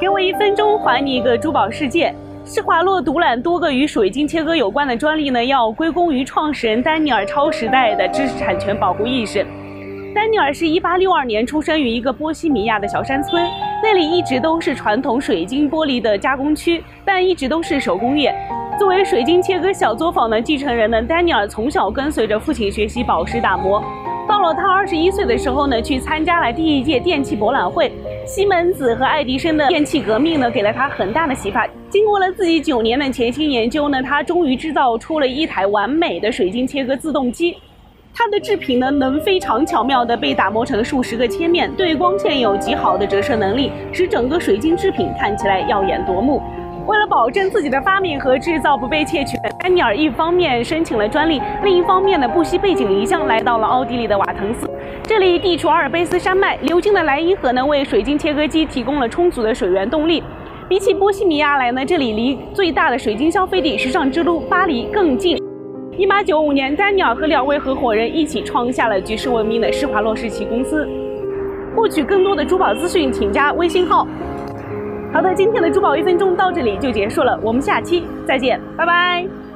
给我一分钟，还你一个珠宝世界。施华洛独揽多个与水晶切割有关的专利呢，要归功于创始人丹尼尔超时代的知识产权保护意识。丹尼尔是一八六二年出生于一个波西米亚的小山村，那里一直都是传统水晶玻璃的加工区，但一直都是手工业。作为水晶切割小作坊的继承人呢，丹尼尔从小跟随着父亲学习宝石打磨。到了他二十一岁的时候呢，去参加了第一届电器博览会。西门子和爱迪生的电气革命呢，给了他很大的启发。经过了自己九年的潜心研究呢，他终于制造出了一台完美的水晶切割自动机。它的制品呢，能非常巧妙地被打磨成数十个切面，对光线有极好的折射能力，使整个水晶制品看起来耀眼夺目。为了保证自己的发明和制造不被窃取，丹尼尔一方面申请了专利，另一方面呢不惜背井离乡来到了奥地利的瓦滕斯。这里地处阿尔卑斯山脉，流经的莱茵河呢为水晶切割机提供了充足的水源动力。比起波西米亚来呢，这里离最大的水晶消费地——时尚之都巴黎更近。一八九五年，丹尼尔和两位合伙人一起创下了举世闻名的施华洛世奇公司。获取更多的珠宝资讯，请加微信号。好的，今天的珠宝一分钟到这里就结束了，我们下期再见，拜拜。